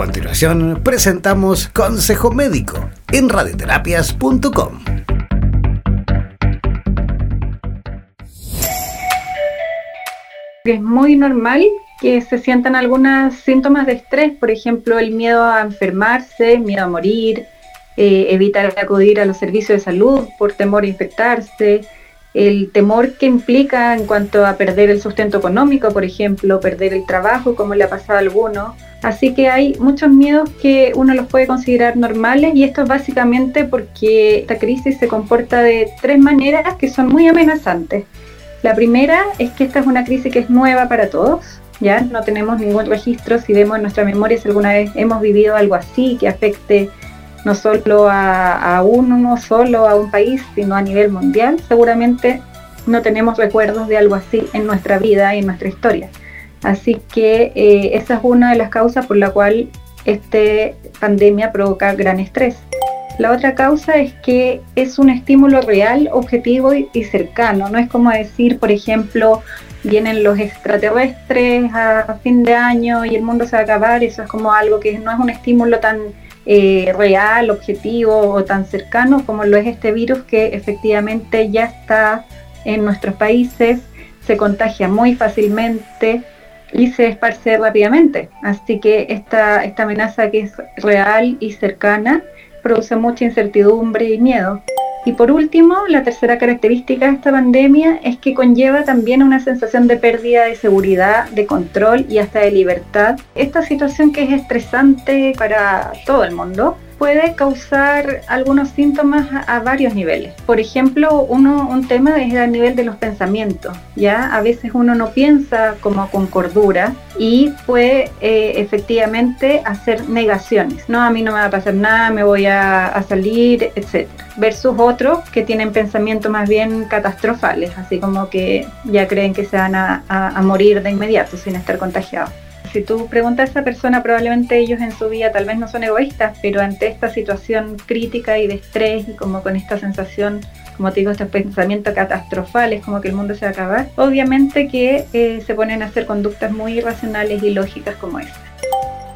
continuación presentamos Consejo Médico en radioterapias.com. Es muy normal que se sientan algunos síntomas de estrés, por ejemplo, el miedo a enfermarse, miedo a morir, eh, evitar acudir a los servicios de salud por temor a infectarse, el temor que implica en cuanto a perder el sustento económico, por ejemplo, perder el trabajo, como le ha pasado a algunos. Así que hay muchos miedos que uno los puede considerar normales y esto es básicamente porque esta crisis se comporta de tres maneras que son muy amenazantes. La primera es que esta es una crisis que es nueva para todos, ya no tenemos ningún registro si vemos en nuestra memoria si alguna vez hemos vivido algo así que afecte no solo a, uno, solo a un país, sino a nivel mundial, seguramente no tenemos recuerdos de algo así en nuestra vida y en nuestra historia. Así que eh, esa es una de las causas por la cual esta pandemia provoca gran estrés. La otra causa es que es un estímulo real, objetivo y, y cercano. No es como decir, por ejemplo, vienen los extraterrestres a fin de año y el mundo se va a acabar. Eso es como algo que no es un estímulo tan eh, real, objetivo o tan cercano como lo es este virus que efectivamente ya está en nuestros países, se contagia muy fácilmente y se esparce rápidamente. Así que esta, esta amenaza que es real y cercana produce mucha incertidumbre y miedo. Y por último, la tercera característica de esta pandemia es que conlleva también una sensación de pérdida de seguridad, de control y hasta de libertad. Esta situación que es estresante para todo el mundo puede causar algunos síntomas a, varios niveles. Por ejemplo, uno, un tema es a nivel de los pensamientos. Ya a veces uno no piensa como con cordura y puede eh, efectivamente hacer negaciones. No, a mí no me va a pasar nada, me voy a, salir, etc. Versus otros que tienen pensamientos más bien catastrofales, así como que ya creen que se van a morir de inmediato sin estar contagiados si tú preguntas a esa persona, probablemente ellos en su vida tal vez no son egoístas, pero ante esta situación crítica y de estrés y como con esta sensación, como te digo, estos pensamientos catastrofales, como que el mundo se va a acabar, obviamente que eh, se ponen a hacer conductas muy irracionales y lógicas como esta.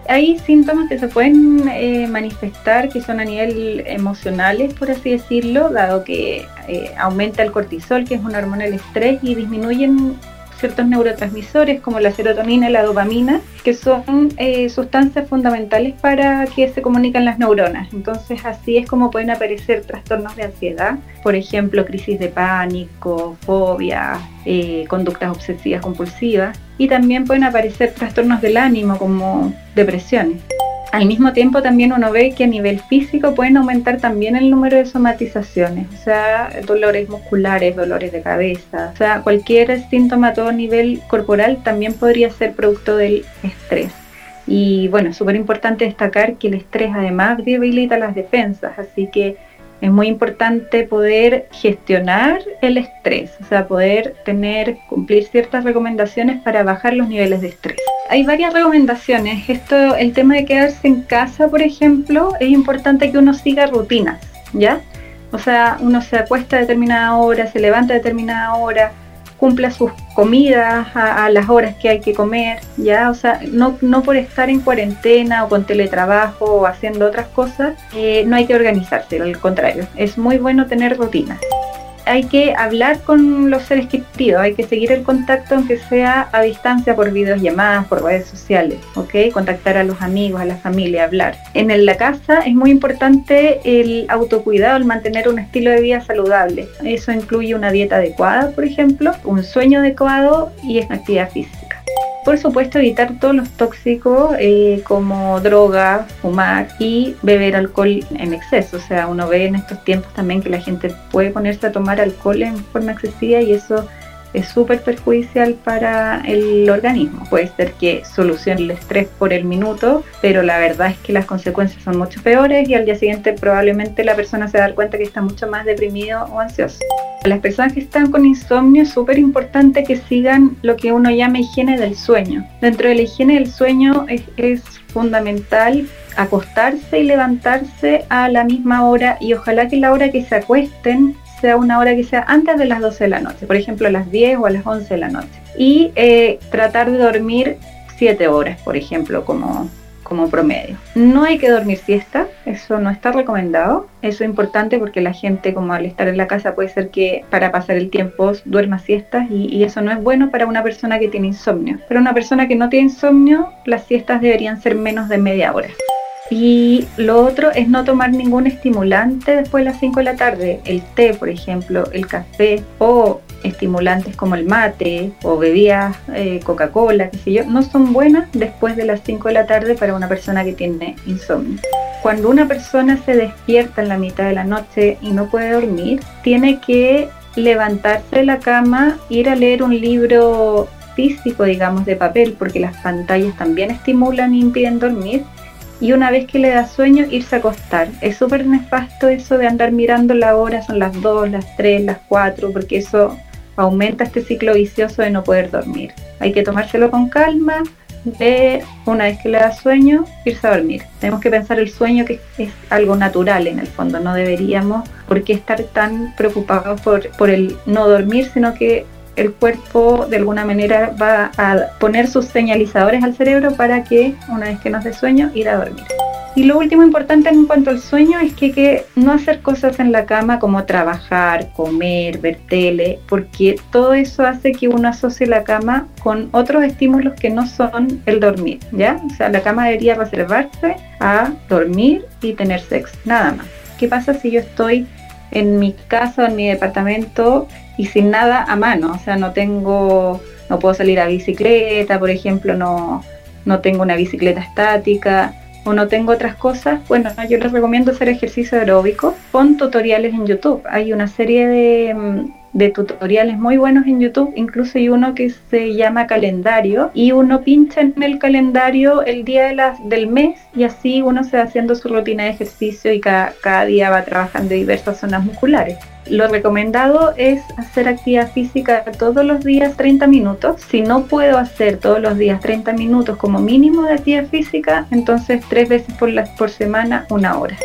Hay síntomas que se pueden eh, manifestar que son a nivel emocionales, por así decirlo, dado que eh, aumenta el cortisol, que es una hormona del estrés, y disminuyen ciertos neurotransmisores como la serotonina y la dopamina, que son eh, sustancias fundamentales para que se comunican las neuronas. Entonces así es como pueden aparecer trastornos de ansiedad, por ejemplo, crisis de pánico, fobia, eh, conductas obsesivas compulsivas, y también pueden aparecer trastornos del ánimo como depresiones. Al mismo tiempo también uno ve que a nivel físico pueden aumentar también el número de somatizaciones, o sea, dolores musculares, dolores de cabeza, o sea, cualquier síntoma a todo nivel corporal también podría ser producto del estrés. Y bueno, súper importante destacar que el estrés además debilita las defensas, así que es muy importante poder gestionar el estrés, o sea, poder tener, cumplir ciertas recomendaciones para bajar los niveles de estrés. Hay varias recomendaciones. Esto, el tema de quedarse en casa, por ejemplo, es importante que uno siga rutinas, ¿ya? O sea, uno se acuesta a determinada hora, se levanta a determinada hora, cumpla sus comidas a, las horas que hay que comer, ¿ya? O sea, no, no por estar en cuarentena o con teletrabajo o haciendo otras cosas, eh, no hay que organizarse, al contrario, es muy bueno tener rutinas hay que hablar con los seres queridos, hay que seguir el contacto aunque sea a distancia por videollamadas, por redes sociales, ¿ok? Contactar a los amigos, a la familia, hablar. En la casa es muy importante el autocuidado, el mantener un estilo de vida saludable. Eso incluye una dieta adecuada, por ejemplo, un sueño adecuado y una actividad física. Por supuesto, evitar todos los tóxicos eh, como droga, fumar y beber alcohol en exceso. O sea, uno ve en estos tiempos también que la gente puede ponerse a tomar alcohol en forma excesiva y eso es súper perjudicial para el organismo. Puede ser que solucione el estrés por el minuto, pero la verdad es que las consecuencias son mucho peores y al día siguiente probablemente la persona se va a dar cuenta que está mucho más deprimido o ansioso. Las personas que están con insomnio es súper importante que sigan lo que uno llama higiene del sueño. Dentro de la higiene del sueño es, fundamental acostarse y levantarse a la misma hora y ojalá que la hora que se acuesten sea una hora que sea antes de las 12 de la noche, por ejemplo a las 10 o a las 11 de la noche. Y eh, tratar de dormir 7 horas, por ejemplo, como como promedio. No hay que dormir siesta, eso no está recomendado. Eso es importante porque la gente, como al estar en la casa, puede ser que para pasar el tiempo duerma siestas y, eso no es bueno para una persona que tiene insomnio. Para una persona que no tiene insomnio, las siestas deberían ser menos de media hora. Y lo otro es no tomar ningún estimulante después de las 5 de la tarde. El té, por ejemplo, el café o estimulantes como el mate o bebidas eh, Coca-Cola, qué sé yo, no son buenas después de las 5 de la tarde para una persona que tiene insomnio. Cuando una persona se despierta en la mitad de la noche y no puede dormir, tiene que levantarse de la cama, ir a leer un libro físico, digamos, de papel, porque las pantallas también estimulan e impiden dormir y una vez que le da sueño irse a acostar. Es súper nefasto eso de andar mirando la hora, son las 2, las 3, las 4, porque eso aumenta este ciclo vicioso de no poder dormir. Hay que tomárselo con calma, de una vez que le da sueño, irse a dormir. Tenemos que pensar el sueño que es algo natural en el fondo, no deberíamos por qué estar tan preocupados por, por el no dormir, sino que el cuerpo de alguna manera va a poner sus señalizadores al cerebro para que una vez que nos dé sueño ir a dormir. Y lo último importante en cuanto al sueño es que, no hacer cosas en la cama como trabajar, comer, ver tele, porque todo eso hace que uno asocie la cama con otros estímulos que no son el dormir, ¿ya? O sea, la cama debería reservarse a dormir y tener sexo, nada más. ¿Qué pasa si yo estoy en mi casa en mi departamento y sin nada a mano, o sea, no tengo, no puedo salir a bicicleta, por ejemplo, no, no tengo una bicicleta estática o no tengo otras cosas, bueno, yo les recomiendo hacer ejercicio aeróbico con tutoriales en YouTube. Hay una serie de mm, de tutoriales muy buenos en YouTube, incluso hay uno que se llama calendario y uno pincha en el calendario el día de las, del mes y así uno se va haciendo su rutina de ejercicio y cada, cada día va trabajando diversas zonas musculares. Lo recomendado es hacer actividad física todos los días 30 minutos. Si no puedo hacer todos los días 30 minutos como mínimo de actividad física, entonces tres veces por, por semana una hora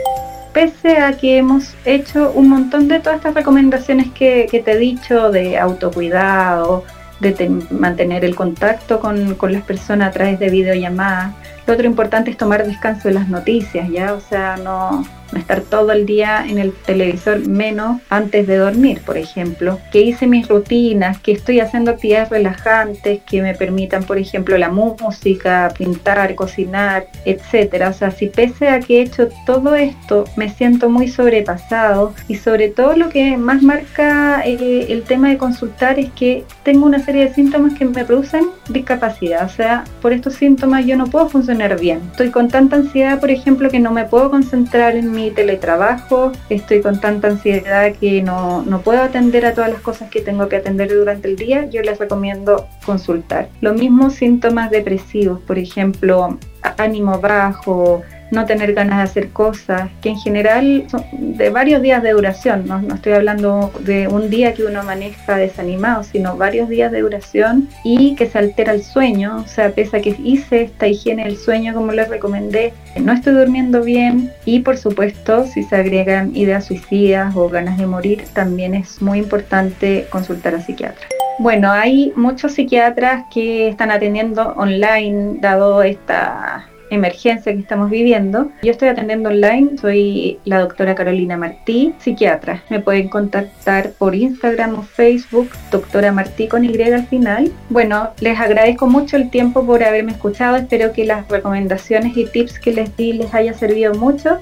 pese a que hemos hecho un montón de todas estas recomendaciones que, te he dicho de autocuidado, de mantener el contacto con, con, las personas a través de videollamadas, lo otro importante es tomar descanso de las noticias, ¿ya? O sea, no, estar todo el día en el televisor, menos antes de dormir, por ejemplo, que hice mis rutinas, que estoy haciendo actividades relajantes que me permitan, por ejemplo, la música, pintar, cocinar, etcétera. O sea, si pese a que he hecho todo esto, me siento muy sobrepasado y sobre todo lo que más marca eh, el tema de consultar es que tengo una serie de síntomas que me producen discapacidad. O sea, por estos síntomas yo no puedo bien. Estoy con tanta ansiedad, por ejemplo, que no me puedo concentrar en mi teletrabajo, estoy con tanta ansiedad que no, no puedo atender a todas las cosas que tengo que atender durante el día, yo les recomiendo consultar. Lo mismo síntomas depresivos, por ejemplo, ánimo bajo, no tener ganas de hacer cosas, que en general son de varios días de duración, no, estoy hablando de un día que uno maneja desanimado, sino varios días de duración y que se altera el sueño, o sea, pese a que hice esta higiene del sueño como les recomendé, no estoy durmiendo bien y por supuesto si se agregan ideas suicidas o ganas de morir, también es muy importante consultar a psiquiatra. Bueno, hay muchos psiquiatras que están atendiendo online dado esta emergencia que estamos viviendo. Yo estoy atendiendo online, soy la doctora Carolina Martí, psiquiatra. Me pueden contactar por Instagram o Facebook, doctora Martí con Y al final. Bueno, les agradezco mucho el tiempo por haberme escuchado, espero que las recomendaciones y tips que les di les haya servido mucho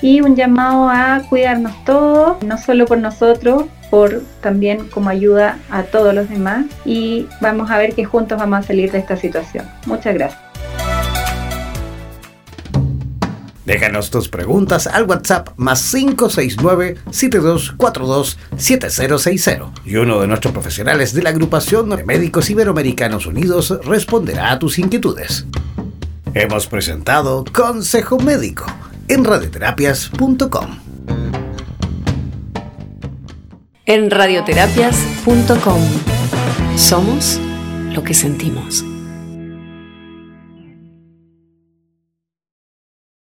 y un llamado a cuidarnos todos, no solo por nosotros, por también como ayuda a todos los demás y vamos a ver que juntos vamos a salir de esta situación. Muchas gracias. Déjanos tus preguntas al WhatsApp más 569-7242-7060 y uno de nuestros profesionales de la agrupación de médicos iberoamericanos unidos responderá a tus inquietudes. Hemos presentado Consejo Médico en radioterapias.com. En radioterapias.com somos lo que sentimos.